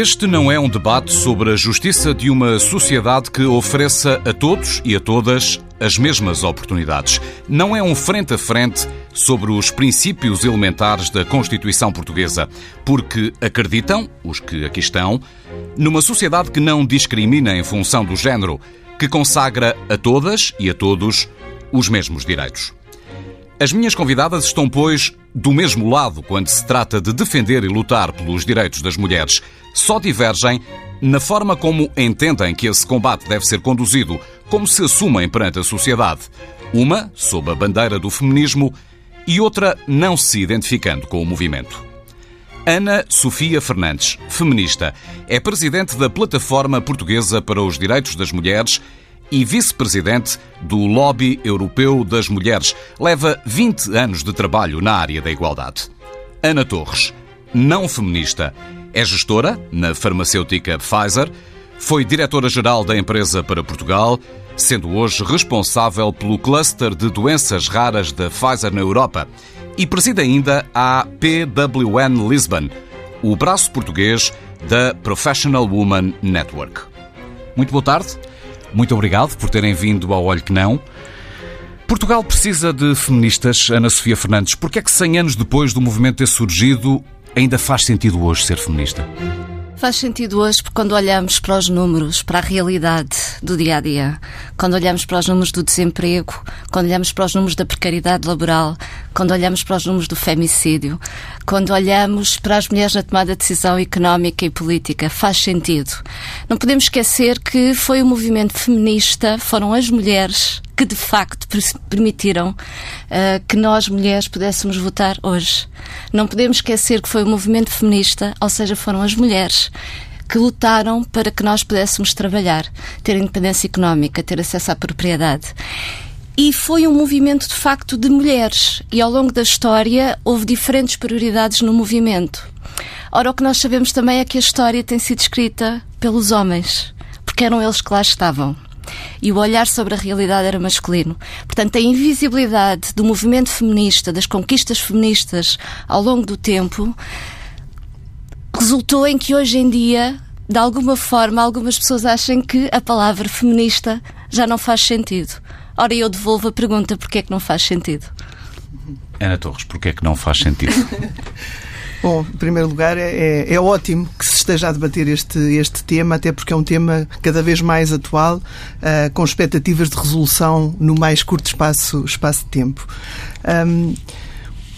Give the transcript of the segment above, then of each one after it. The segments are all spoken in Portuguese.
Este não é um debate sobre a justiça de uma sociedade que ofereça a todos e a todas as mesmas oportunidades. Não é um frente a frente sobre os princípios elementares da Constituição Portuguesa, porque acreditam, os que aqui estão, numa sociedade que não discrimina em função do género, que consagra a todas e a todos os mesmos direitos. As minhas convidadas estão, pois, do mesmo lado quando se trata de defender e lutar pelos direitos das mulheres. Só divergem na forma como entendem que esse combate deve ser conduzido, como se assumem perante a sociedade. Uma sob a bandeira do feminismo e outra não se identificando com o movimento. Ana Sofia Fernandes, feminista, é presidente da Plataforma Portuguesa para os Direitos das Mulheres e vice-presidente do Lobby Europeu das Mulheres. Leva 20 anos de trabalho na área da igualdade. Ana Torres, não feminista, é gestora na farmacêutica Pfizer, foi diretora-geral da empresa para Portugal, sendo hoje responsável pelo cluster de doenças raras da Pfizer na Europa e preside ainda a PWN Lisbon, o braço português da Professional Woman Network. Muito boa tarde. Muito obrigado por terem vindo ao Olho Que Não. Portugal precisa de feministas, Ana Sofia Fernandes. Por que é que 100 anos depois do movimento ter surgido, ainda faz sentido hoje ser feminista? Faz sentido hoje porque quando olhamos para os números, para a realidade do dia a dia, quando olhamos para os números do desemprego, quando olhamos para os números da precariedade laboral, quando olhamos para os números do femicídio, quando olhamos para as mulheres na tomada de decisão económica e política, faz sentido. Não podemos esquecer que foi o movimento feminista, foram as mulheres que de facto permitiram uh, que nós mulheres pudéssemos votar hoje. Não podemos esquecer que foi o movimento feminista, ou seja, foram as mulheres que lutaram para que nós pudéssemos trabalhar, ter independência económica, ter acesso à propriedade. E foi um movimento de facto de mulheres. E ao longo da história houve diferentes prioridades no movimento. Ora, o que nós sabemos também é que a história tem sido escrita pelos homens, porque eram eles que lá estavam e o olhar sobre a realidade era masculino. Portanto, a invisibilidade do movimento feminista, das conquistas feministas ao longo do tempo, resultou em que hoje em dia, de alguma forma, algumas pessoas acham que a palavra feminista já não faz sentido. Ora, eu devolvo a pergunta: porquê é que não faz sentido? Ana Torres, porquê é que não faz sentido? Bom, em primeiro lugar, é, é, é, ótimo que se esteja a debater este, este tema, até porque é um tema cada vez mais atual, uh, com expectativas de resolução no mais curto espaço, espaço de tempo. Um,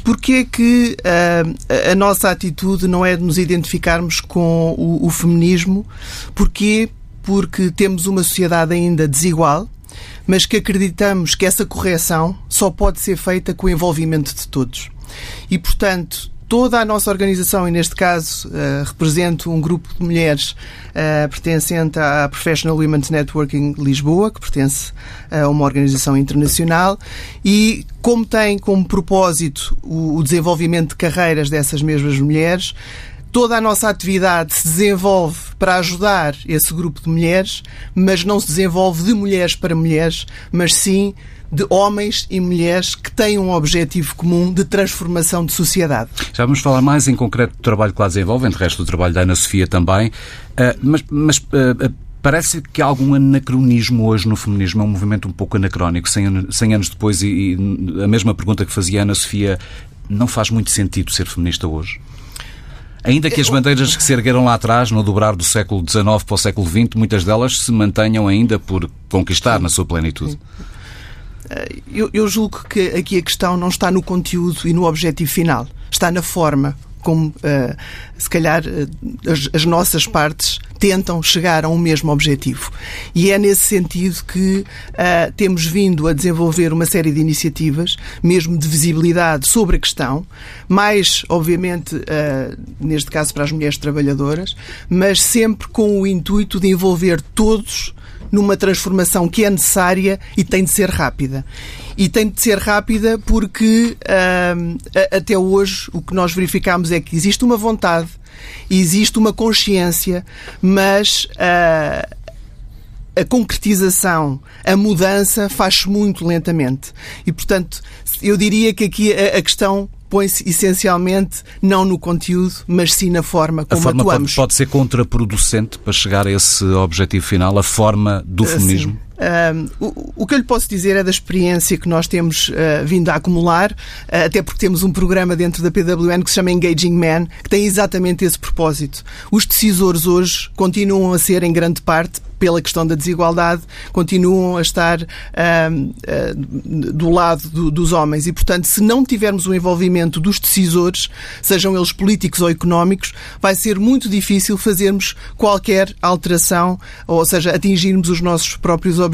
Porquê é que uh, a nossa atitude não é de nos identificarmos com o, o feminismo? Porquê? Porque temos uma sociedade ainda desigual, mas que acreditamos que essa correção só pode ser feita com o envolvimento de todos. E, portanto, toda a nossa organização, e neste caso uh, represento um grupo de mulheres uh, pertencente à Professional Women's Networking Lisboa, que pertence a uma organização internacional, e como tem como propósito o, o desenvolvimento de carreiras dessas mesmas mulheres, toda a nossa atividade se desenvolve para ajudar esse grupo de mulheres, mas não se desenvolve de mulheres para mulheres, mas sim de homens e mulheres que têm um objetivo comum de transformação de sociedade. Já vamos falar mais em concreto do trabalho que lá desenvolvem, de resto do trabalho da Ana Sofia também, uh, mas, mas uh, Parece que há algum anacronismo hoje no feminismo, é um movimento um pouco anacrónico, 100 anos, 100 anos depois, e, e, a mesma pergunta que fazia a Ana Sofia, não faz muito sentido ser feminista hoje? Ainda que as bandeiras que se ergueram lá atrás, no dobrar do século XIX para o século XX, muitas delas se mantenham ainda por conquistar na sua plenitude. Eh, eu, eu julgo que aqui a questão não está no conteúdo e no objetivo final, está na forma como, uh, se calhar, uh, as, as, nossas partes tentam chegar a um mesmo objetivo. E é nesse sentido que uh, temos vindo a desenvolver uma série de iniciativas, mesmo de visibilidade sobre a questão, mais, obviamente, neste caso para as mulheres trabalhadoras, mas sempre com o intuito de envolver todos numa transformação que é necessária e tem de ser rápida. E tem de ser rápida porque até hoje o que nós verificamos é que existe uma vontade, existe uma consciência, mas uh, a concretização, a mudança faz-se muito lentamente. E, portanto, eu diria que aqui a questão põe-se essencialmente não no conteúdo, mas sim na forma como a forma atuamos. Pode, pode ser contraproducente para chegar a esse objetivo final, a forma do feminismo? Sim. O, o, que eu lhe posso dizer é da experiência que nós temos uh, vindo a acumular, uh, até porque temos um programa dentro da PWN que se chama Engaging Man, que tem exatamente esse propósito. Os decisores hoje continuam a ser, em grande parte, pela questão da desigualdade, continuam a estar uh, do lado do, dos homens. E, portanto, se não tivermos o envolvimento dos decisores, sejam eles políticos ou económicos, vai ser muito difícil fazermos qualquer alteração, ou seja, atingirmos os nossos próprios objetivos.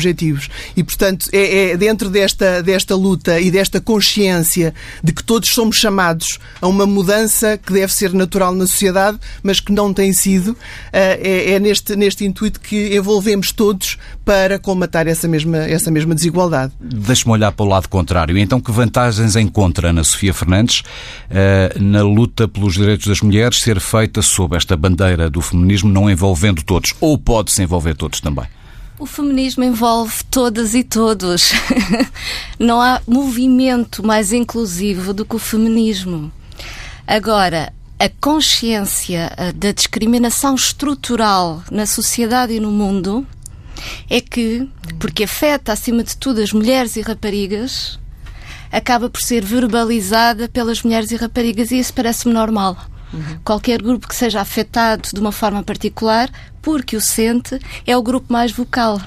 E, portanto, é, é dentro desta, desta luta e desta consciência de que todos somos chamados a uma mudança que deve ser natural na sociedade, mas que não tem sido, uh, é, é neste, neste intuito que envolvemos todos para combatar essa mesma, essa mesma desigualdade. Deixe-me olhar para o lado contrário. Então, que vantagens encontra na Sofia Fernandes uh, na luta pelos direitos das mulheres ser feita sob esta bandeira do feminismo, não envolvendo todos? Ou pode-se envolver todos também? O feminismo envolve todas e todos. Não há movimento mais inclusivo do que o feminismo. Agora, a consciência eh, da discriminação estrutural na sociedade e no mundo é que, porque afeta acima de tudo as mulheres e raparigas, acaba por ser verbalizada pelas mulheres e raparigas e isso parece-me normal. Uhum. Qualquer grupo que seja afetado de uma forma particular, porque o sente, é o grupo mais vocal,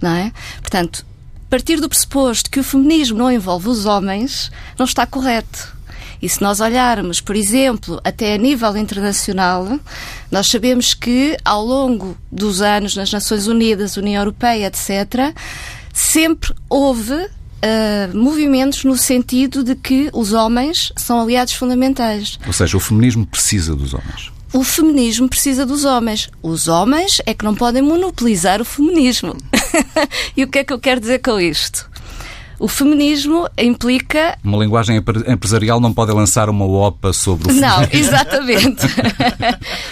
não é? Portanto, partir do pressuposto que o feminismo não envolve os homens não está correto. E se nós olharmos, por exemplo, até a nível internacional, nós sabemos que ao longo dos anos nas Nações Unidas, União Europeia, etc., sempre houve uh, movimentos no sentido de que os homens são aliados fundamentais. Ou seja, o feminismo precisa dos homens. O feminismo precisa dos homens. Os homens é que não podem monopolizar o feminismo. e o que é que eu quero dizer com isto? O feminismo implica. Uma linguagem empresarial não pode lançar uma OPA sobre o feminismo. Não, exatamente.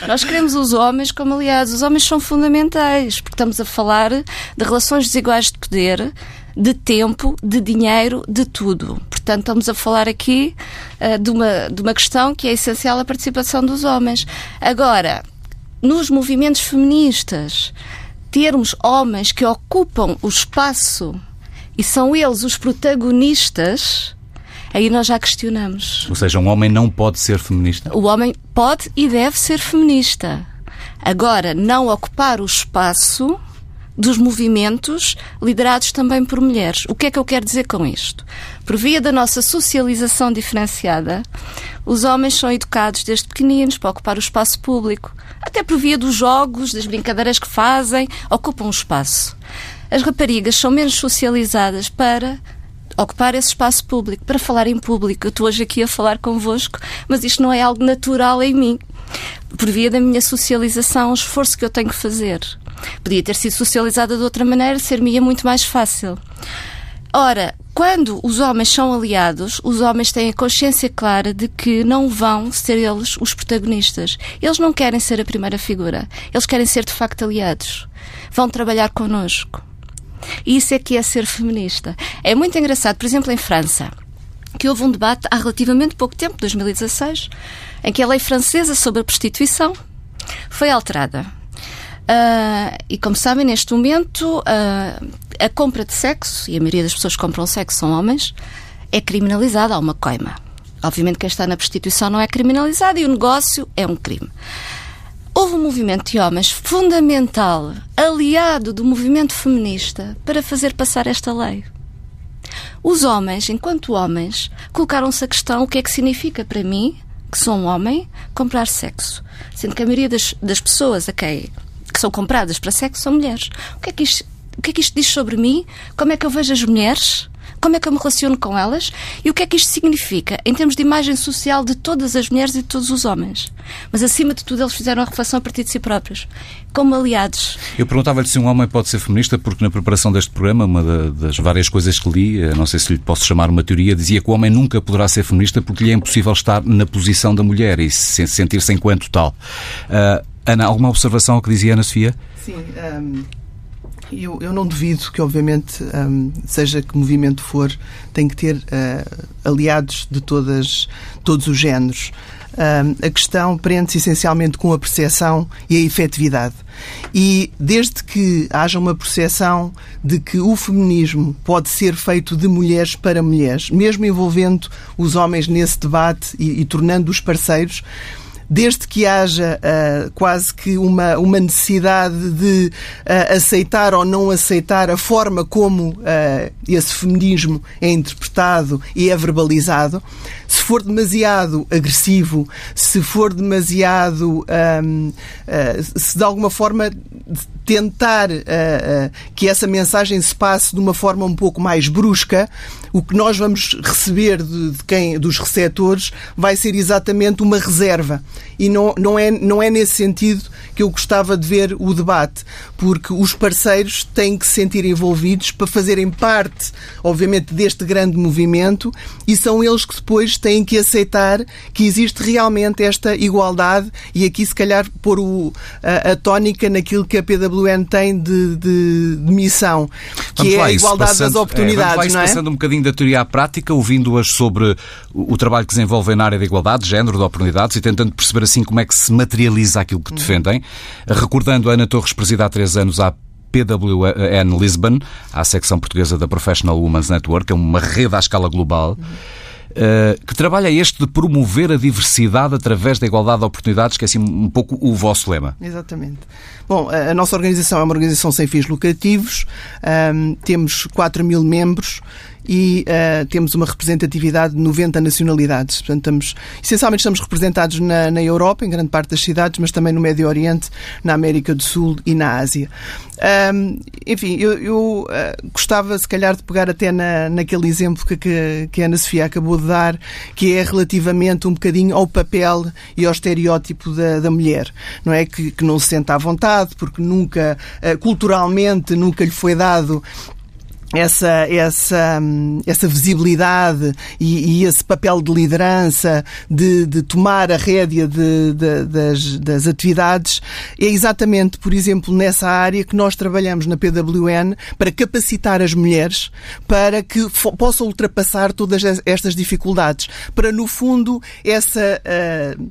Nós queremos os homens como aliados. Os homens são fundamentais, porque estamos a falar de relações desiguais de poder, de tempo, de dinheiro, de tudo. Portanto, estamos a falar aqui uh, de, uma, de uma questão que é essencial a participação dos homens. Agora, nos movimentos feministas, termos homens que ocupam o espaço e são eles os protagonistas, aí nós já questionamos. Ou seja, um homem não pode ser feminista? O homem pode e deve ser feminista. Agora, não ocupar o espaço dos movimentos liderados também por mulheres. O que é que eu quero dizer com isto? Por via da nossa socialização diferenciada, os homens são educados desde pequeninos para ocupar o espaço público. Até por via dos jogos, das brincadeiras que fazem, ocupam o espaço as raparigas são menos socializadas para ocupar esse espaço público, para falar em público. Eu estou hoje aqui a falar convosco, mas isto não é algo natural em mim. Por via da minha socialização, o esforço que eu tenho que fazer. Podia ter sido socializada de outra maneira, ser-me muito mais fácil. Ora, quando os homens são aliados, os homens têm a consciência clara de que não vão ser eles os protagonistas. Eles não querem ser a primeira figura. Eles querem ser de facto aliados. Vão trabalhar connosco. E isso é que é ser feminista. É muito engraçado, por exemplo, em França, que houve um debate há relativamente pouco tempo, 2016, em que a lei francesa sobre a prostituição foi alterada. Uh, e como sabem, neste momento, uh, a compra de sexo, e a maioria das pessoas que compram sexo são homens, é criminalizada, há uma coima. Obviamente, quem está na prostituição não é criminalizado e o negócio é um crime houve um movimento de homens fundamental, aliado do movimento feminista, para fazer passar esta lei. Os homens, enquanto homens, colocaram-se a questão: o que é que significa para mim, que sou um homem, comprar sexo? Sendo que a maioria das, das pessoas a quem são compradas para sexo são mulheres. O que, é que isto, o que é que isto diz sobre mim? Como é que eu vejo as mulheres? como é que eu me relaciono com elas e o que é que isto significa em termos de imagem social de todas as mulheres e de todos os homens. Mas, acima de tudo, eles fizeram a reflexão a partir de si próprios, como aliados. Eu perguntava-lhe se um homem pode ser feminista, porque na preparação deste programa, uma das várias coisas que li, não sei se lhe posso chamar uma teoria, dizia que o homem nunca poderá ser feminista porque lhe é impossível estar na posição da mulher e sentir-se enquanto tal. Uh, Ana, alguma observação ao que dizia Ana Sofia? Sim. Um Eu, eu não duvido que, obviamente, um, seja que movimento for, tem que ter uh, aliados de todas, todos os géneros. Um, a questão prende-se essencialmente com a percepção e a efetividade. E desde que haja uma percepção de que o feminismo pode ser feito de mulheres para mulheres, mesmo envolvendo os homens nesse debate e, e tornando-os parceiros, desde que haja uh, quase que uma, uma necessidade de uh, aceitar ou não aceitar a forma como uh, esse feminismo é interpretado e é verbalizado, se for demasiado agressivo, se for demasiado. Um, se de alguma forma tentar que essa mensagem se passe de uma forma um pouco mais brusca, o que nós vamos receber de, de quem, dos receptores vai ser exatamente uma reserva. E não, não, é, não é nesse sentido que eu gostava de ver o debate, porque os parceiros têm que se sentir envolvidos para fazerem parte, obviamente, deste grande movimento e são eles que depois têm que aceitar que existe realmente esta igualdade e aqui, se calhar, pôr o, a, a tónica naquilo que a PWN tem de, de, de missão, que vamos é a igualdade passando, das oportunidades. É, não é? passando um bocadinho da teoria à prática, ouvindo-as sobre o, o trabalho que desenvolvem na área da igualdade, género, de oportunidades e tentando perceber assim como é que se materializa aquilo que defendem. Recordando Ana Torres, presida há três anos à PWN Lisbon, à secção portuguesa da Professional Women's Network, é uma rede à escala global. Uh, que trabalho é este de promover a diversidade através da igualdade de oportunidades, que é assim um pouco o vosso lema? Exatamente. Bom, a nossa organização é uma organização sem fins lucrativos, um, temos 4 mil membros e uh, temos uma representatividade de 90 nacionalidades. Portanto, estamos, essencialmente estamos representados na, na Europa, em grande parte das cidades, mas também no Médio Oriente, na América do Sul e na Ásia. Um, enfim, eu, eu uh, gostava, se calhar, de pegar até na, naquele exemplo que, que, que a Ana Sofia acabou de dar, que é relativamente um bocadinho ao papel e ao estereótipo da, da mulher, não é? Que, que não se senta à vontade, porque nunca, uh, culturalmente, nunca lhe foi dado essa, essa, essa visibilidade e, e, esse papel de liderança, de, de tomar a rédea de, de, das, das atividades, é exatamente, por exemplo, nessa área que nós trabalhamos na PWN para capacitar as mulheres para que possam ultrapassar todas estas dificuldades, para, no fundo, essa. Uh,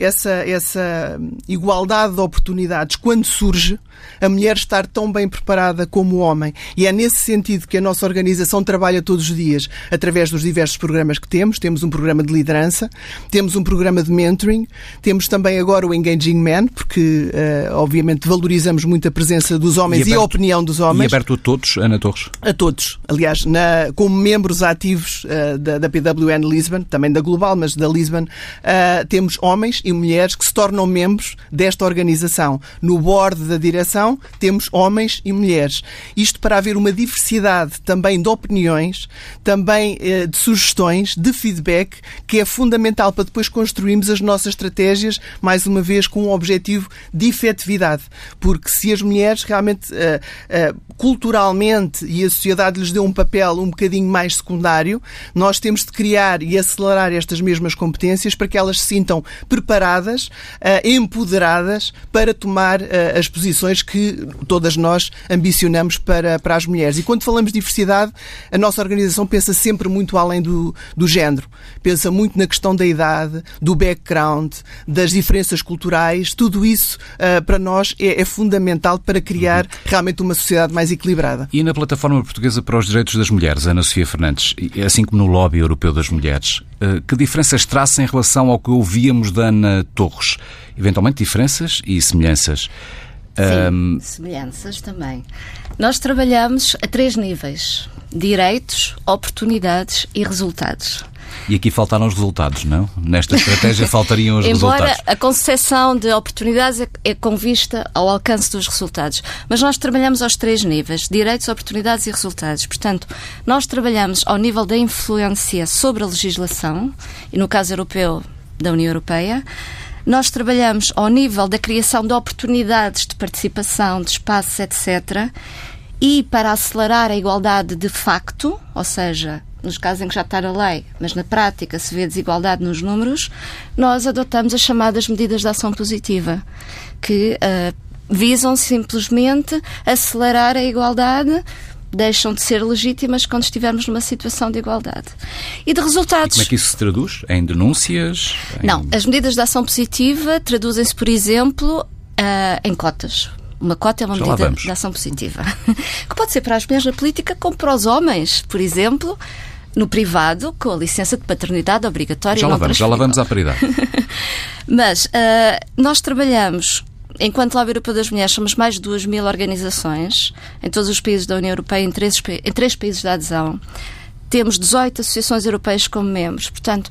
essa, essa igualdade de oportunidades, quando surge, a mulher estar tão bem preparada como o homem. E é nesse sentido que a nossa organização trabalha todos os dias, através dos diversos programas que temos. Temos um programa de liderança, temos um programa de mentoring, temos também agora o Engaging Man, porque, uh, obviamente, valorizamos muito a presença dos homens e, aberto, e, a opinião dos homens. E aberto a todos, Ana Torres? A todos. Aliás, na, como membros ativos uh, da, da, PWN Lisbon, também da Global, mas da Lisbon, uh, temos homens e mulheres que se tornam membros desta organização. No board da direção temos homens e mulheres. Isto para haver uma diversidade também de opiniões, também eh, de sugestões, de feedback, que é fundamental para depois construirmos as nossas estratégias, mais uma vez, com um objetivo de efetividade. Porque se as mulheres realmente, uh, uh, culturalmente, e a sociedade lhes deu um papel um bocadinho mais secundário, nós temos de criar e acelerar estas mesmas competências para que elas se sintam preparadas uh, empoderadas para tomar uh, as posições que todas nós ambicionamos para, para as mulheres. E quando falamos de diversidade, a nossa organização pensa sempre muito além do, do género. Pensa muito na questão da idade, do background, das diferenças culturais. Tudo isso, uh, para nós, é, é, fundamental para criar realmente uma sociedade mais equilibrada. E na Plataforma Portuguesa para os Direitos das Mulheres, Ana Sofia Fernandes, assim como no Lobby Europeu das Mulheres, que diferenças traça em relação ao que ouvíamos da Ana Torres. Eventualmente diferenças e semelhanças. Sim, um... semelhanças também. Nós trabalhamos a três níveis: direitos, oportunidades e resultados. E aqui faltaram os resultados, não? Nesta estratégia faltariam os Embora resultados. Embora a concepção de oportunidades é, é com vista ao alcance dos resultados. Mas nós trabalhamos aos três níveis: direitos, oportunidades e resultados. Portanto, nós trabalhamos ao nível da influência sobre a legislação, e no caso europeu, da União Europeia. Nós trabalhamos ao nível da criação de oportunidades de participação, de espaços, etc. E para acelerar a igualdade de facto, ou seja, nos casos em que já está na lei, mas na prática se vê desigualdade nos números, nós adotamos as chamadas medidas de ação positiva, que uh, visam simplesmente acelerar a igualdade deixam de ser legítimas quando estivermos numa situação de igualdade. E de resultados. E como é que isso se traduz? Em denúncias? Em... Não, as medidas de ação positiva traduzem-se, por exemplo, uh, em cotas. Uma cota é uma Já medida de ação positiva. que pode ser para as mulheres na política como para os homens, por exemplo no privado, com a licença de paternidade obrigatória. Já lá vamos, já lá vamos à paridade. Mas uh, nós trabalhamos enquanto Lobby Europeu das Mulheres, somos mais de 2 mil organizações em todos os países da União Europeia, em três, em três países de adesão. Temos 18 associações europeias como membros. Portanto,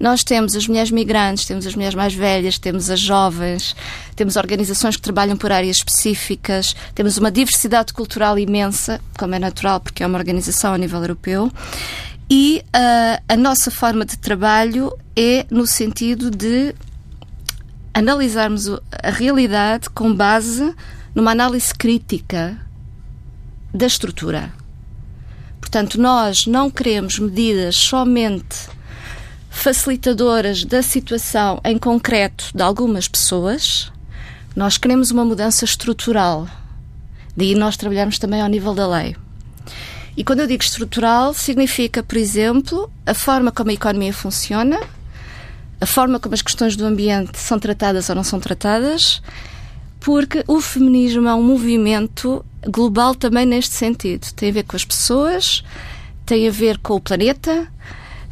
nós temos as mulheres migrantes, temos as mulheres mais velhas, temos as jovens, temos organizações que trabalham por áreas específicas, temos uma diversidade cultural imensa, como é natural, porque é uma organização a nível europeu. E uh, a nossa forma de trabalho é no sentido de analisarmos a realidade com base numa análise crítica da estrutura. Portanto, nós não queremos medidas somente facilitadoras da situação em concreto de algumas pessoas, nós queremos uma mudança estrutural. Daí nós trabalhamos também ao nível da lei. E quando eu digo estrutural, significa, por exemplo, a forma como a economia funciona, a forma como as questões do ambiente são tratadas ou não são tratadas, porque o feminismo é um movimento global também neste sentido. Tem a ver com as pessoas, tem a ver com o planeta,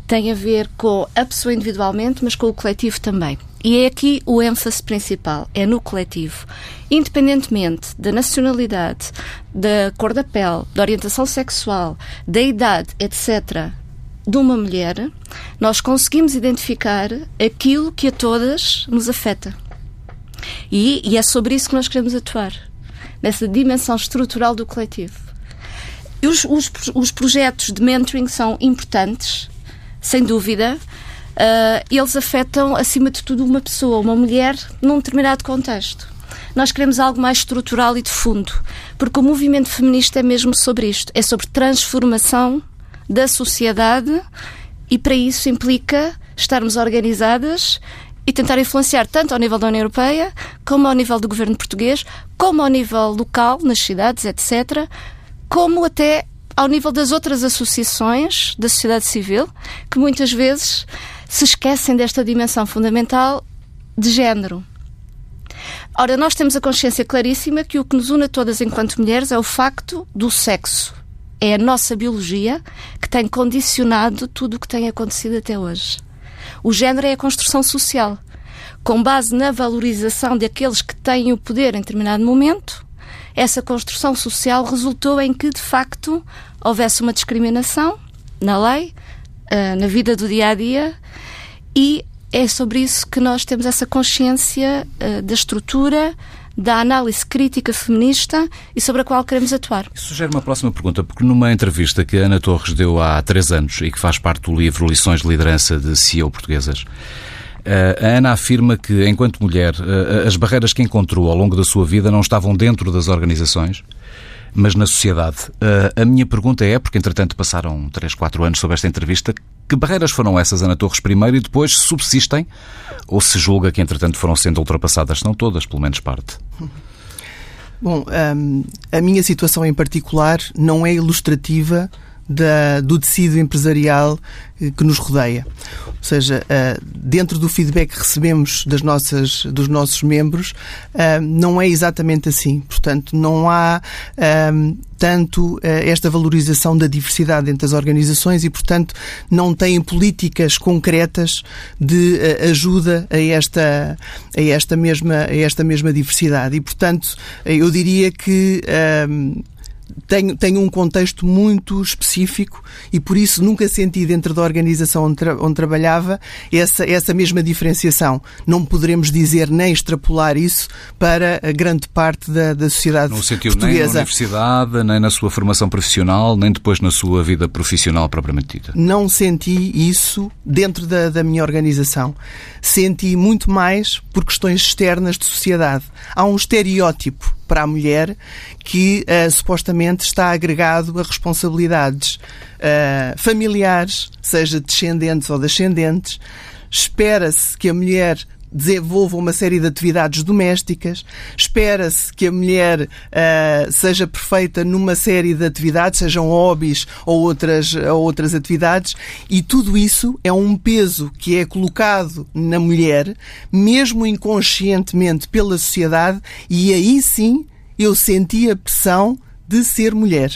tem a ver com a pessoa individualmente, mas com o coletivo também. E é aqui o ênfase principal, é no coletivo. Independentemente da nacionalidade, da cor da pele, da orientação sexual, da idade, etc., de uma mulher, nós conseguimos identificar aquilo que a todas nos afeta. E, e é sobre isso que nós queremos atuar, nessa dimensão estrutural do coletivo. Os, os, os projetos de mentoring são importantes, sem dúvida. Uh, eles afetam, acima de tudo, uma pessoa, uma mulher, num determinado contexto. Nós queremos algo mais estrutural e de fundo, porque o movimento feminista é mesmo sobre isto: é sobre transformação da sociedade e para isso implica estarmos organizadas e tentar influenciar tanto ao nível da União Europeia, como ao nível do governo português, como ao nível local, nas cidades, etc., como até ao nível das outras associações da sociedade civil, que muitas vezes se esquecem desta dimensão fundamental de género. Ora, nós temos a consciência claríssima que o que nos une a todas enquanto mulheres é o facto do sexo é a nossa biologia que tem condicionado tudo o que tem acontecido até hoje. O género é a construção social. Com base na valorização daqueles que têm o poder em determinado momento, essa construção social resultou em que, de facto, houvesse uma discriminação na lei, eh, na vida do dia a dia, e é sobre isso que nós temos essa consciência eh, da estrutura, da análise crítica feminista e sobre a qual queremos atuar. Isso sugere uma próxima pergunta, porque numa entrevista que a Ana Torres deu há três anos e que faz parte do livro Lições de Liderança de CEO Portuguesas, eh, a Ana afirma que, enquanto mulher, eh, as barreiras que encontrou ao longo da sua vida não estavam dentro das organizações, mas na sociedade. A minha pergunta é, porque entretanto passaram 3, 4 anos sobre esta entrevista, que barreiras foram essas, Ana Torres, primeiro e depois subsistem ou se julga que entretanto foram sendo ultrapassadas? Não todas, pelo menos parte. Bom, um, a minha situação em particular não é ilustrativa da, do tecido empresarial eh, que nos rodeia. Ou seja, eh, dentro do feedback que recebemos das nossas, dos nossos membros, eh, não é exatamente assim. Portanto, não há tanto esta valorização da diversidade entre as organizações e, portanto, não têm políticas concretas de ajuda a esta, a esta, mesma, a esta mesma diversidade. E, portanto, eu diria que tenho, tenho um contexto muito específico e por isso nunca senti dentro da organização onde, tra onde trabalhava essa, essa mesma diferenciação. Não poderemos dizer nem extrapolar isso para a grande parte da, da sociedade Não sentiu portuguesa. nem na universidade, nem na sua formação profissional, nem depois na sua vida profissional propriamente dita? Não senti isso dentro da, da minha organização. Senti muito mais por questões externas de sociedade. Há um estereótipo para a mulher que uh, supostamente está agregado a responsabilidades uh, familiares, seja descendentes ou descendentes. Espera-se que a mulher desenvolva uma série de atividades domésticas, espera-se que a mulher uh, seja perfeita numa série de atividades, sejam hobbies ou outras, ou outras atividades, e tudo isso é um peso que é colocado na mulher, mesmo inconscientemente pela sociedade, e aí sim eu senti a pressão de ser mulher.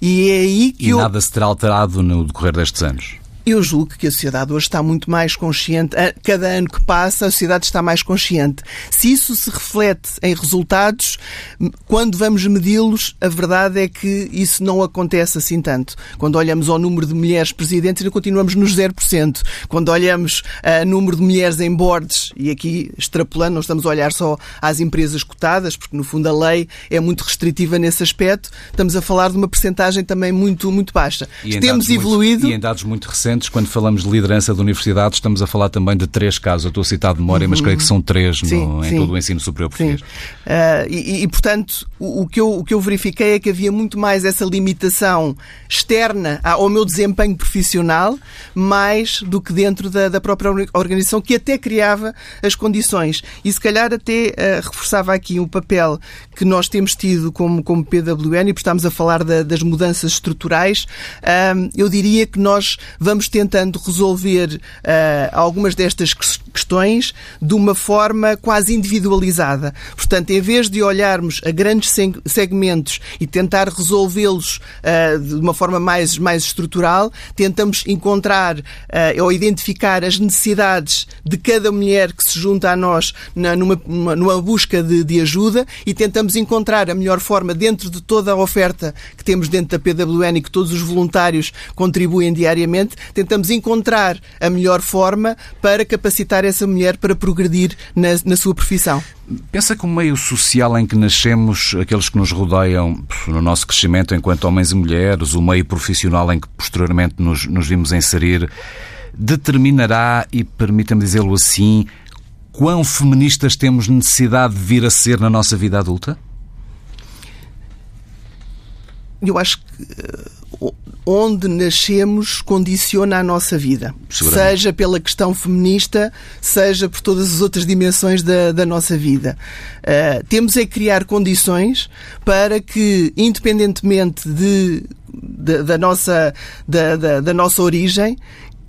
E é aí que e eu... nada se terá alterado no decorrer destes anos? Eu julgo que a sociedade hoje está muito mais consciente. Cada ano que passa, a sociedade está mais consciente. Se isso se reflete em resultados, quando vamos medi-los, a verdade é que isso não acontece assim tanto. Quando olhamos ao número de mulheres presidentes, ainda continuamos nos 0%. Quando olhamos ao número de mulheres em boards, e aqui extrapolando, não estamos a olhar só às empresas cotadas, porque no fundo a lei é muito restritiva nesse aspecto, estamos a falar de uma percentagem também muito, muito baixa. E Temos evoluído. Muito, e em dados muito recentes, quando falamos de liderança de universidades, estamos a falar também de três casos. Eu estou a citar de memória, mas creio que são três no, sim, em sim. todo o ensino superior português. Uh, e, e, portanto, o, o, que eu, o que eu verifiquei é que havia muito mais essa limitação externa ao meu desempenho profissional, mais do que dentro da, da própria organização, que até criava as condições. E se calhar até uh, reforçava aqui um papel que nós temos tido como, como PWN, e por estamos a falar da, das mudanças estruturais, uh, eu diria que nós vamos tentando resolver uh, algumas destas questões de uma forma quase individualizada. Portanto, em vez de olharmos a grandes segmentos e tentar resolvê-los uh, de uma forma mais, mais estrutural, tentamos encontrar uh, ou identificar as necessidades de cada mulher que se junta a nós na, numa, numa busca de, de ajuda e tentamos encontrar a melhor forma dentro de toda a oferta que temos dentro da PWN e que todos os voluntários contribuem diariamente, tentamos encontrar a melhor forma para capacitar essa mulher para progredir na, na sua profissão. Pensa que o meio social em que nascemos, aqueles que nos rodeiam no nosso crescimento enquanto homens e mulheres, o meio profissional em que posteriormente nos, nos vimos inserir, determinará, e permita-me dizê-lo assim, quão feministas temos necessidade de vir a ser na nossa vida adulta? Eu acho que onde nascemos condiciona a nossa vida. Seja pela questão feminista, seja por todas as outras dimensões da, da nossa vida. Uh, temos é criar condições para que, independentemente de, de da, nossa, da, da, da nossa origem,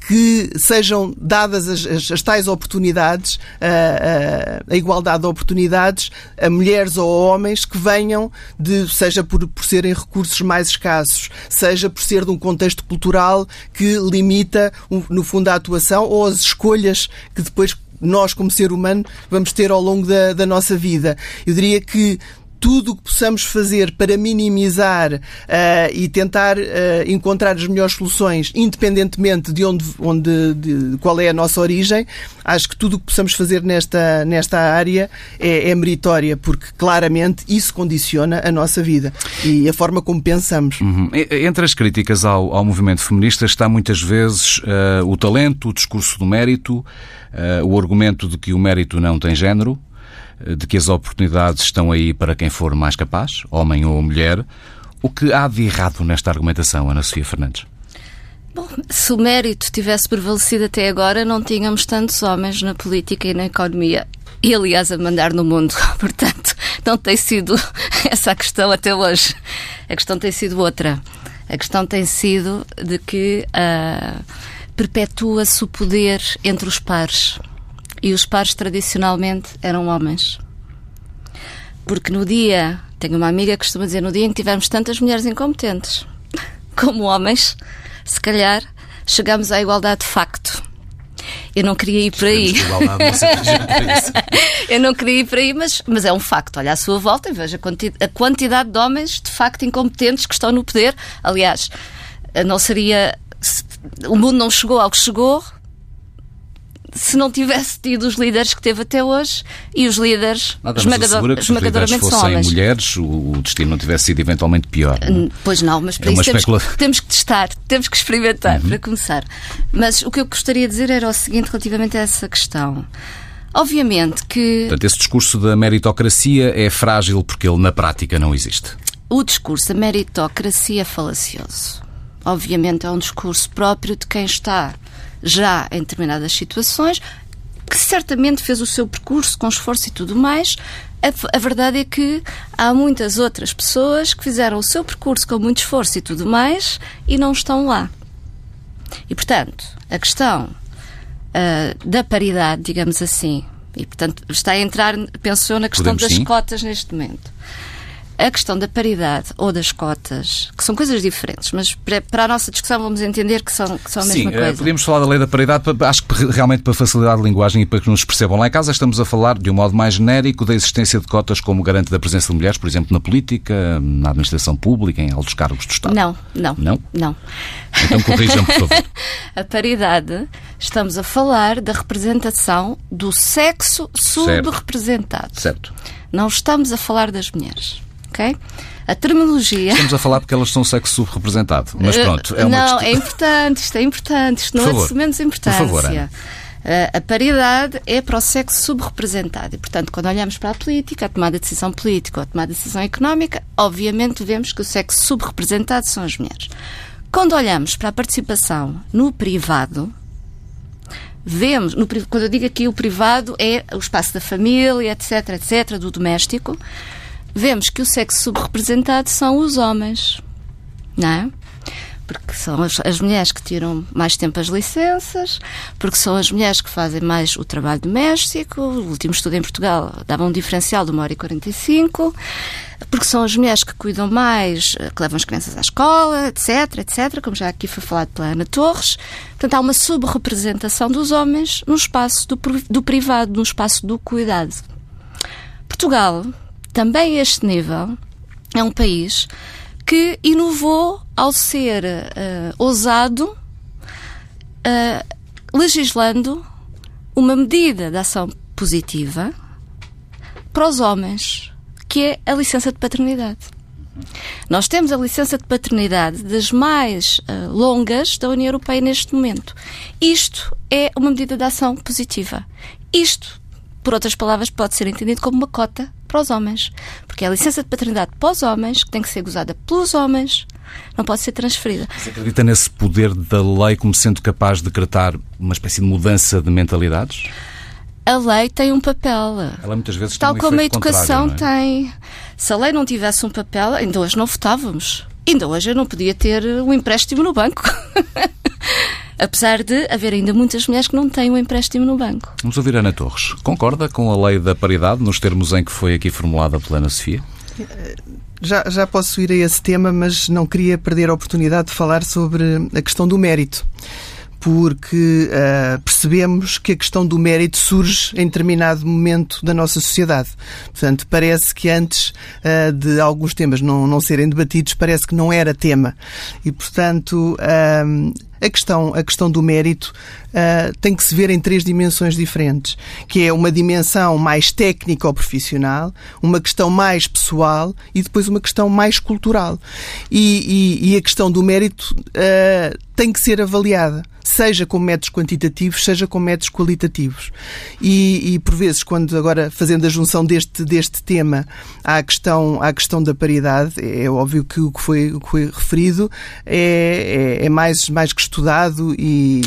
que sejam dadas as, as, as tais oportunidades, a, a, a, igualdade de oportunidades a mulheres ou a homens que venham de, seja por, por serem recursos mais escassos, seja por ser de um contexto cultural que limita, no fundo, a atuação ou as escolhas que depois nós, como ser humano, vamos ter ao longo da, da nossa vida. Eu diria que tudo o que possamos fazer para minimizar uh, e tentar uh, encontrar as melhores soluções, independentemente de onde, onde de, qual é a nossa origem, acho que tudo o que possamos fazer nesta, nesta área é, é meritória, porque claramente isso condiciona a nossa vida e a forma como pensamos. Uhum. Entre as críticas ao, ao movimento feminista está muitas vezes uh, o talento, o discurso do mérito, o argumento de que o mérito não tem género, de que as oportunidades estão aí para quem for mais capaz, homem ou mulher. O que há de errado nesta argumentação, Ana Sofia Fernandes? Bom, se o mérito tivesse prevalecido até agora, não tínhamos tantos homens na política e na economia. E, aliás, a mandar no mundo. Portanto, não tem sido essa a questão até hoje. A questão tem sido outra. A questão tem sido de que uh, perpetua-se o poder entre os pares e os pares tradicionalmente eram homens. Porque no dia, tenho uma amiga que costuma dizer, no dia em que tivermos tantas mulheres incompetentes como homens, se calhar chegamos à igualdade de facto. Eu não queria ir por aí. Eu não queria ir por aí, mas, mas é um facto. Olha à sua volta e veja a quantidade de homens de facto incompetentes que estão no poder. Aliás, não seria. O mundo não chegou ao que chegou se não tivesse tido os líderes que teve até hoje e os líderes Nada, esmagador, que esmagadoramente são homens. mulheres, o, destino não tivesse sido eventualmente pior. Não? É? Pois não, mas para é isso temos, temos, que testar, temos que experimentar, uhum. para começar. Mas o que eu gostaria de dizer era o seguinte relativamente a essa questão. Obviamente que. Portanto, esse discurso da meritocracia é frágil porque ele na prática não existe. O discurso da meritocracia é falacioso. Obviamente é um discurso próprio de quem está já em determinadas situações, que certamente fez o seu percurso com esforço e tudo mais. A, a, verdade é que há muitas outras pessoas que fizeram o seu percurso com muito esforço e tudo mais e não estão lá. E, portanto, a questão uh, da paridade, digamos assim, e, portanto, está a entrar, pensou na questão Podemos, das sim. cotas neste momento a questão da paridade ou das cotas, que são coisas diferentes, mas para a nossa discussão vamos entender que são, que são a Sim, mesma coisa. Sim, podemos falar da lei da paridade, acho que realmente para facilitar a linguagem e para que nos percebam. Lá em casa estamos a falar, de um modo mais genérico, da existência de cotas como garante da presença de mulheres, por exemplo, na política, na administração pública, em altos cargos do Estado. Não, não. Não? Não. Então corrijam, por favor. a paridade, estamos a falar da representação do sexo subrepresentado. Certo. Não estamos a falar das mulheres ok? A terminologia. Estamos a falar porque elas são sexo subrepresentado, mas eh, pronto, é uma Não, questão... é importante, isto é importante, isto não favor, é de menos importância. Por favor, Ana. Eh, a paridade é para o sexo subrepresentado. E, portanto, quando olhamos para a política, a tomada de decisão política ou a tomada de decisão económica, obviamente vemos que o sexo subrepresentado são as mulheres. Quando olhamos para a participação no privado, vemos, no, quando eu digo aqui o privado, é o espaço da família, etc., etc., do doméstico, vemos que o sexo subrepresentado são os homens, não é? Porque são as, as, mulheres que tiram mais tempo as licenças, porque são as mulheres que fazem mais o trabalho doméstico. O último estudo em Portugal dava um diferencial de 1 hora e 45 porque são as mulheres que cuidam mais, eh, que levam as crianças à escola, etc, etc, como já aqui foi falado pela Ana Torres. Portanto, há uma subrepresentação dos homens no espaço do, do privado, no espaço do cuidado. Portugal também a este nível, é um país que inovou ao ser uh, ousado, uh, legislando uma medida de ação positiva para os homens, que é a licença de paternidade. Nós temos a licença de paternidade das mais uh, longas da União Europeia neste momento. Isto é uma medida de ação positiva. Isto, por outras palavras, pode ser entendido como uma cota para os homens. Porque é a licença de paternidade para os homens, que tem que ser gozada pelos homens, não pode ser transferida. Você acredita nesse poder da lei como sendo capaz de decretar uma espécie de mudança de mentalidades? A lei tem um papel. Ela muitas vezes Tal um como a educação é? tem. Se a lei não tivesse um papel, ainda hoje não votávamos. Ainda hoje eu não podia ter um empréstimo no banco. apesar de haver ainda muitas mulheres que não têm um empréstimo no banco. Vamos ouvir Ana Torres. Concorda com a lei da paridade nos termos em que foi aqui formulada pela Ana Sofia? Já, já posso ir a esse tema, mas não queria perder a oportunidade de falar sobre a questão do mérito porque uh, percebemos que a questão do mérito surge em determinado momento da nossa sociedade. Portanto, parece que antes uh, de alguns temas não, não serem debatidos, parece que não era tema. E, portanto, uh, a questão, a questão do mérito uh, tem que se ver em três dimensões diferentes, que é uma dimensão mais técnica ou profissional, uma questão mais pessoal e depois uma questão mais cultural. E, e, e a questão do mérito uh, tem que ser avaliada seja com métodos quantitativos, seja com métodos qualitativos. E, e, por vezes, quando agora fazendo a junção deste, deste tema à questão, à questão da paridade, é óbvio que o que foi, o que foi referido é, é, é mais, mais estudado e,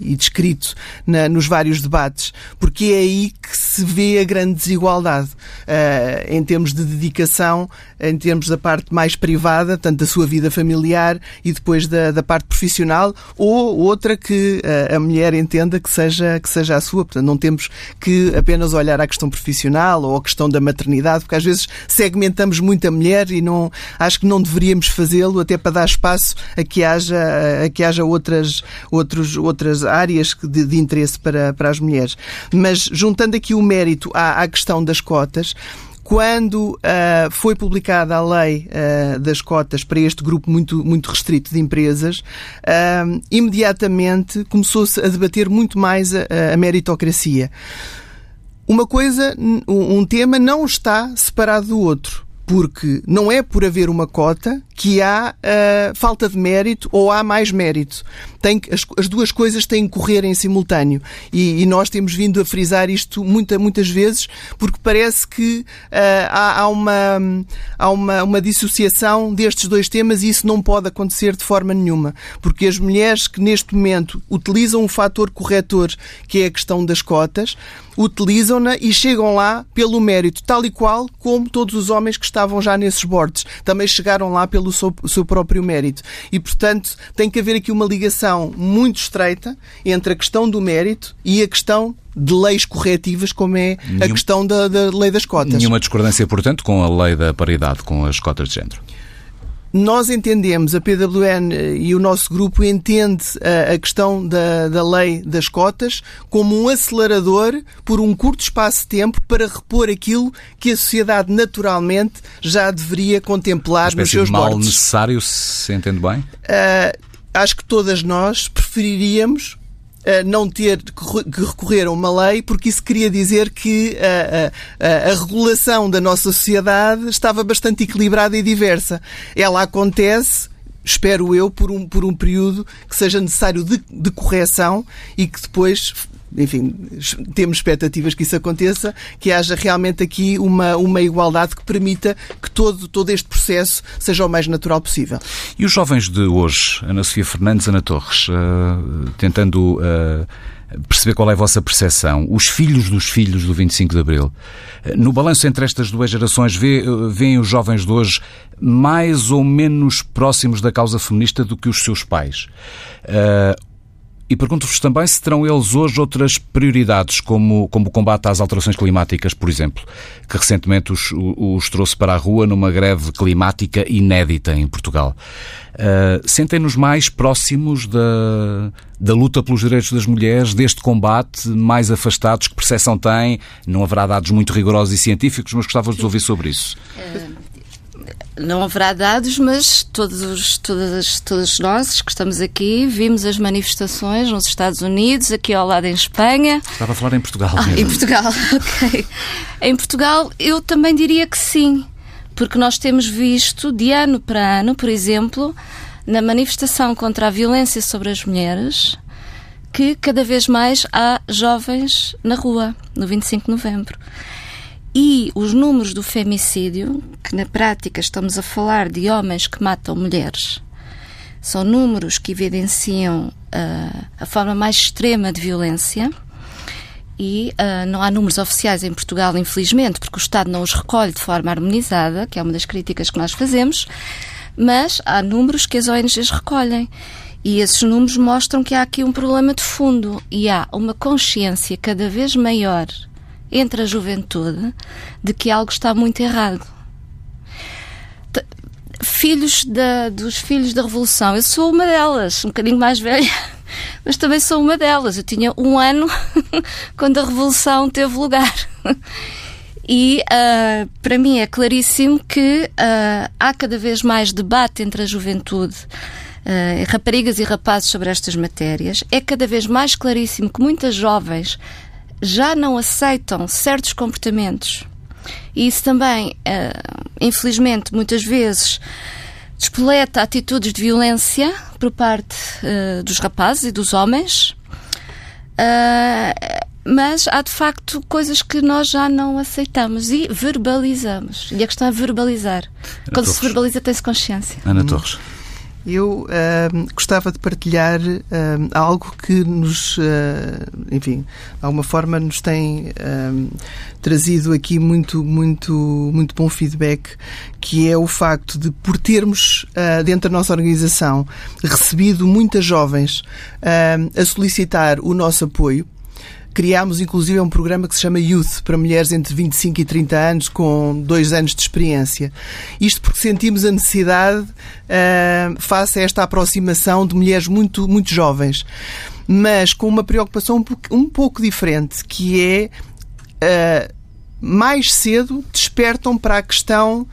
e, e descrito na, nos vários debates, porque é aí que se vê a grande desigualdade uh, em termos de dedicação, em termos da parte mais privada, tanto da sua vida familiar e depois da, da parte profissional, ou outra que uh, a mulher entenda que seja, que seja a sua. Portanto, não temos que apenas olhar à questão profissional ou à questão da maternidade, porque às vezes segmentamos muito a mulher e não, acho que não deveríamos fazê-lo até para dar espaço a que haja, a que haja outras, outros, outras áreas de, de interesse para, para as mulheres. Mas juntando aqui o mérito à, à questão das cotas, quando uh, foi publicada a lei uh, das cotas para este grupo muito, muito restrito de empresas, uh, imediatamente começou-se a debater muito mais a, a meritocracia. Uma coisa, um tema não está separado do outro porque não é por haver uma cota que há uh, falta de mérito ou há mais mérito. Tem, as, as duas coisas têm que correr em simultâneo. E, e, nós temos vindo a frisar isto muita, muitas vezes, porque parece que uh, há, há, uma, há uma, uma dissociação destes dois temas e isso não pode acontecer de forma nenhuma. Porque as mulheres que neste momento utilizam o fator corretor, que é a questão das cotas, utilizam-na e chegam lá pelo mérito, tal e qual como todos os homens que estavam já nesses bordes. Também chegaram lá pelo seu, seu próprio mérito. E, portanto, tem que haver aqui uma ligação muito estreita entre a questão do mérito e a questão de leis corretivas, como é Nenhum... a questão da, da lei das cotas. Nenhuma discordância, portanto, com a lei da paridade, com as cotas de género. Nós entendemos, a PWN eh, e o nosso grupo entende a, eh, a questão da, da lei das cotas como um acelerador por um curto espaço de tempo para repor aquilo que a sociedade naturalmente já deveria contemplar nos seus de mal bordes. necessário, se entende bem? Uh, acho que todas nós preferiríamos não ter que recorrer a uma lei, porque isso queria dizer que a, a, a, regulação da nossa sociedade estava bastante equilibrada e diversa. Ela acontece espero eu, por um, por um período que seja necessário de, de correção e que depois enfim, temos expectativas que isso aconteça, que haja realmente aqui uma, uma igualdade que permita que todo, todo este processo seja o mais natural possível. E os jovens de hoje, Ana Sofia Fernandes, Ana Torres, uh, tentando uh, perceber qual é a vossa percepção, os filhos dos filhos do 25 de Abril, uh, no balanço entre estas duas gerações, veem os jovens de hoje mais ou menos próximos da causa feminista do que os seus pais. E pergunto-vos também se terão eles hoje outras prioridades, como, como o combate às alterações climáticas, por exemplo, que recentemente os, os trouxe para a rua numa greve climática inédita em Portugal. Uh, Sentem-nos mais próximos da, da luta pelos direitos das mulheres, deste combate, mais afastados? Que percepção têm? Não haverá dados muito rigorosos e científicos, mas gostava de ouvir sobre isso. Uh, não haverá dados, mas todos, todas, todos nós que estamos aqui vimos as manifestações nos Estados Unidos, aqui ao lado em Espanha. Estava a falar em Portugal. Ah, em Portugal, ok. Em Portugal, eu também diria que sim, porque nós temos visto de ano para ano, por exemplo, na manifestação contra a violência sobre as mulheres, que cada vez mais há jovens na rua, no 25 de novembro. E os números do femicídio, que na prática estamos a falar de homens que matam mulheres, são números que evidenciam uh, a forma mais extrema de violência. E uh, não há números oficiais em Portugal, infelizmente, porque o Estado não os recolhe de forma harmonizada, que é uma das críticas que nós fazemos, mas há números que as ONGs recolhem. E esses números mostram que há aqui um problema de fundo e há uma consciência cada vez maior entre a juventude de que algo está muito errado. Filhos da, dos filhos da Revolução, eu sou uma delas, um bocadinho mais velha, mas também sou uma delas. Eu tinha um ano quando a Revolução teve lugar. E uh, para mim é claríssimo que uh, há cada vez mais debate entre a juventude, uh, raparigas e rapazes sobre estas matérias. É cada vez mais claríssimo que muitas jovens já não aceitam certos comportamentos. E isso também, uh, infelizmente, muitas vezes despoleta atitudes de violência por parte uh, dos rapazes e dos homens. Uh, mas há de facto coisas que nós já não aceitamos e verbalizamos. E a questão é verbalizar. Ana Quando Torres. se verbaliza, tem-se consciência. Ana Torres. Eu uh, gostava de partilhar uh, algo que nos, uh, enfim, de alguma forma nos tem trazido aqui muito, muito, muito bom feedback, que é o facto de, por termos dentro da nossa organização recebido muitas jovens a solicitar o nosso apoio, Criámos inclusive um programa que se chama Youth para mulheres entre 25 e 30 anos com dois anos de experiência. Isto porque sentimos a necessidade uh, face a esta aproximação de mulheres muito, muito jovens, mas com uma preocupação um pouco, um pouco diferente, que é uh, mais cedo despertam para a questão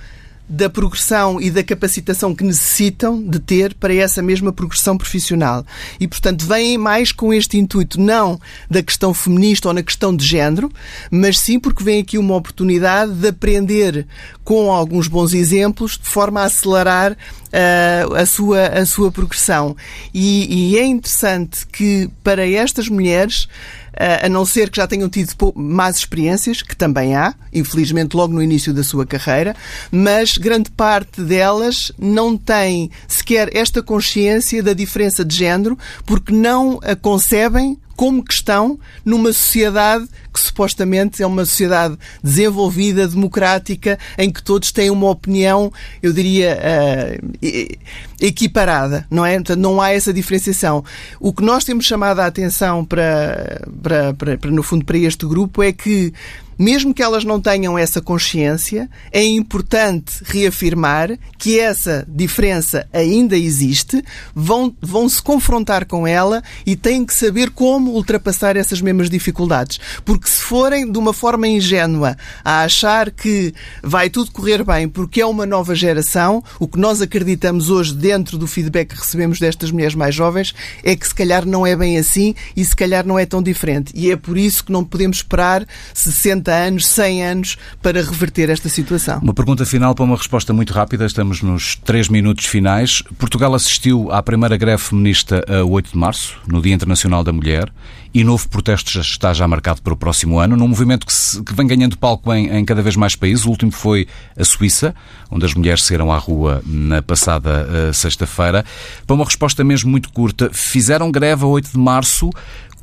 da progressão e da capacitação que necessitam de ter para essa mesma progressão profissional. E, portanto, vêm mais com este intuito, não da questão feminista ou na questão de género, mas sim porque vem aqui uma oportunidade de aprender com alguns bons exemplos, de forma a acelerar uh, a, sua, a sua progressão. E, e é interessante que, para estas mulheres, a não ser que já tenham tido más experiências, que também há, infelizmente logo no início da sua carreira, mas grande parte delas não tem sequer esta consciência da diferença de género porque não a concebem como questão numa sociedade que supostamente é uma sociedade desenvolvida, democrática, em que todos têm uma opinião, eu diria, uh, equiparada, não é? Portanto, não há essa diferenciação. O que nós temos chamado a atenção para, para, para, para no fundo, para este grupo é que mesmo que elas não tenham essa consciência, é importante reafirmar que essa diferença ainda existe, vão, vão se confrontar com ela e têm que saber como ultrapassar essas mesmas dificuldades. Porque se forem de uma forma ingênua a achar que vai tudo correr bem porque é uma nova geração, o que nós acreditamos hoje dentro do feedback que recebemos destas mulheres mais jovens é que se calhar não é bem assim e se calhar não é tão diferente. E é por isso que não podemos esperar 60 anos, 100 anos para reverter esta situação. Uma pergunta final para uma resposta muito rápida. Estamos nos três minutos finais. Portugal assistiu à primeira greve feminista a 8 de março, no Dia Internacional da Mulher, e novo protesto já está já marcado para o próximo ano, num movimento que, se, que vem ganhando palco em, em, cada vez mais países. O último foi a Suíça, onde as mulheres saíram à rua na passada uh, sexta-feira. Para uma resposta mesmo muito curta, fizeram greve a 8 de março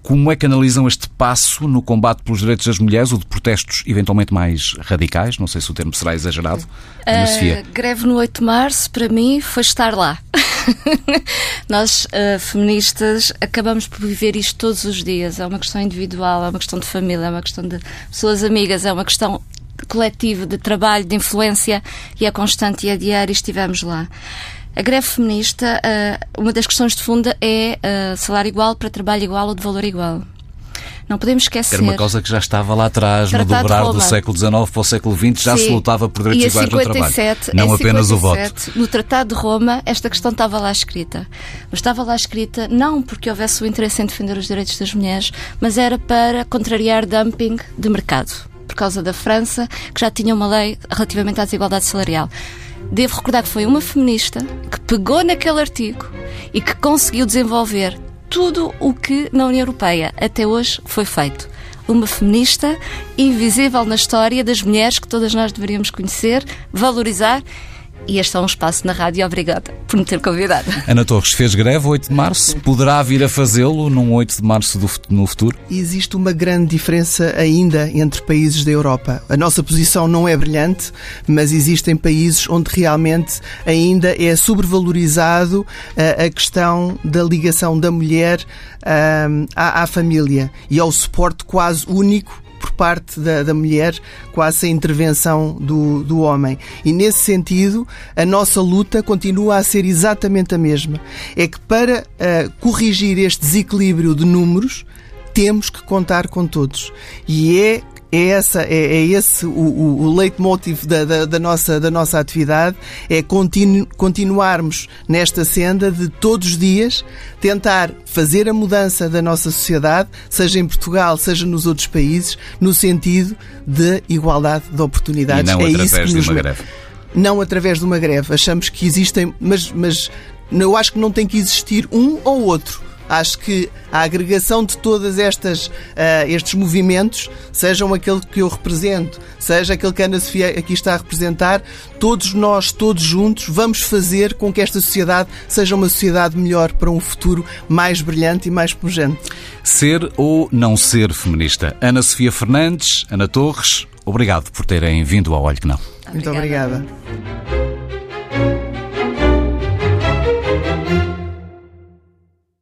como é que analisam este passo no combate pelos direitos das mulheres, ou de protestos eventualmente mais radicais? Não sei se o termo será exagerado. Sofia. greve no 8 de março, para mim, foi estar lá. Nós, uh, feministas, acabamos por viver isto todos os dias. É uma questão individual, é uma questão de família, é uma questão de pessoas amigas, é uma questão coletiva, de trabalho, de influência, e é constante e é diário, estivemos lá. A greve feminista, eh, uma das questões de fundo é eh, salário igual para trabalho igual ou de valor igual. Não podemos esquecer. Era uma causa que já estava lá atrás, no dobrar do século XIX para o século XX, já Sim. se lutava por direitos iguais 57, no trabalho. Não apenas 57, o voto. No Tratado de Roma, esta questão estava lá escrita. Mas estava lá escrita não porque houvesse o interesse em defender os direitos das mulheres, mas era para contrariar dumping de mercado. Por causa da França, que já tinha uma lei relativamente à desigualdade salarial. Devo recordar que foi uma feminista que pegou naquele artigo e que conseguiu desenvolver tudo o que na União Europeia até hoje foi feito. Uma feminista invisível na história das mulheres que todas nós deveríamos conhecer, valorizar e este é um espaço na rádio. Obrigada por me ter convidado. Ana Torres fez greve 8 de março. Poderá vir a fazê-lo num 8 de março do, no futuro? Existe uma grande diferença ainda entre países da Europa. A nossa posição não é brilhante, mas existem países onde realmente ainda é sobrevalorizado a, eh, a questão da ligação da mulher à, à família e ao suporte quase único parte da, da mulher, quase sem intervenção do, do homem. E nesse sentido, a nossa luta continua a ser exatamente a mesma. É que para uh, corrigir este desequilíbrio de números, temos que contar com todos. E é é, essa, é, é esse o, o, o leitmotiv da, da, da, nossa, da nossa atividade, é continu, continuarmos nesta senda de todos os dias tentar fazer a mudança da nossa sociedade, seja em Portugal, seja nos outros países, no sentido de igualdade de oportunidades. E não é através isso que de uma greve. Não através de uma greve. Achamos que existem, mas, mas eu acho que não tem que existir um ou outro Acho que a agregação de todas estas uh, estes movimentos, sejam aquele que eu represento, seja aquele que a Ana Sofia aqui está a representar, todos nós, todos juntos, vamos fazer com que esta sociedade seja uma sociedade melhor para um futuro mais brilhante e mais pungente. Ser ou não ser feminista? Ana Sofia Fernandes, Ana Torres, obrigado por terem vindo ao Olho que Não. Muito obrigada.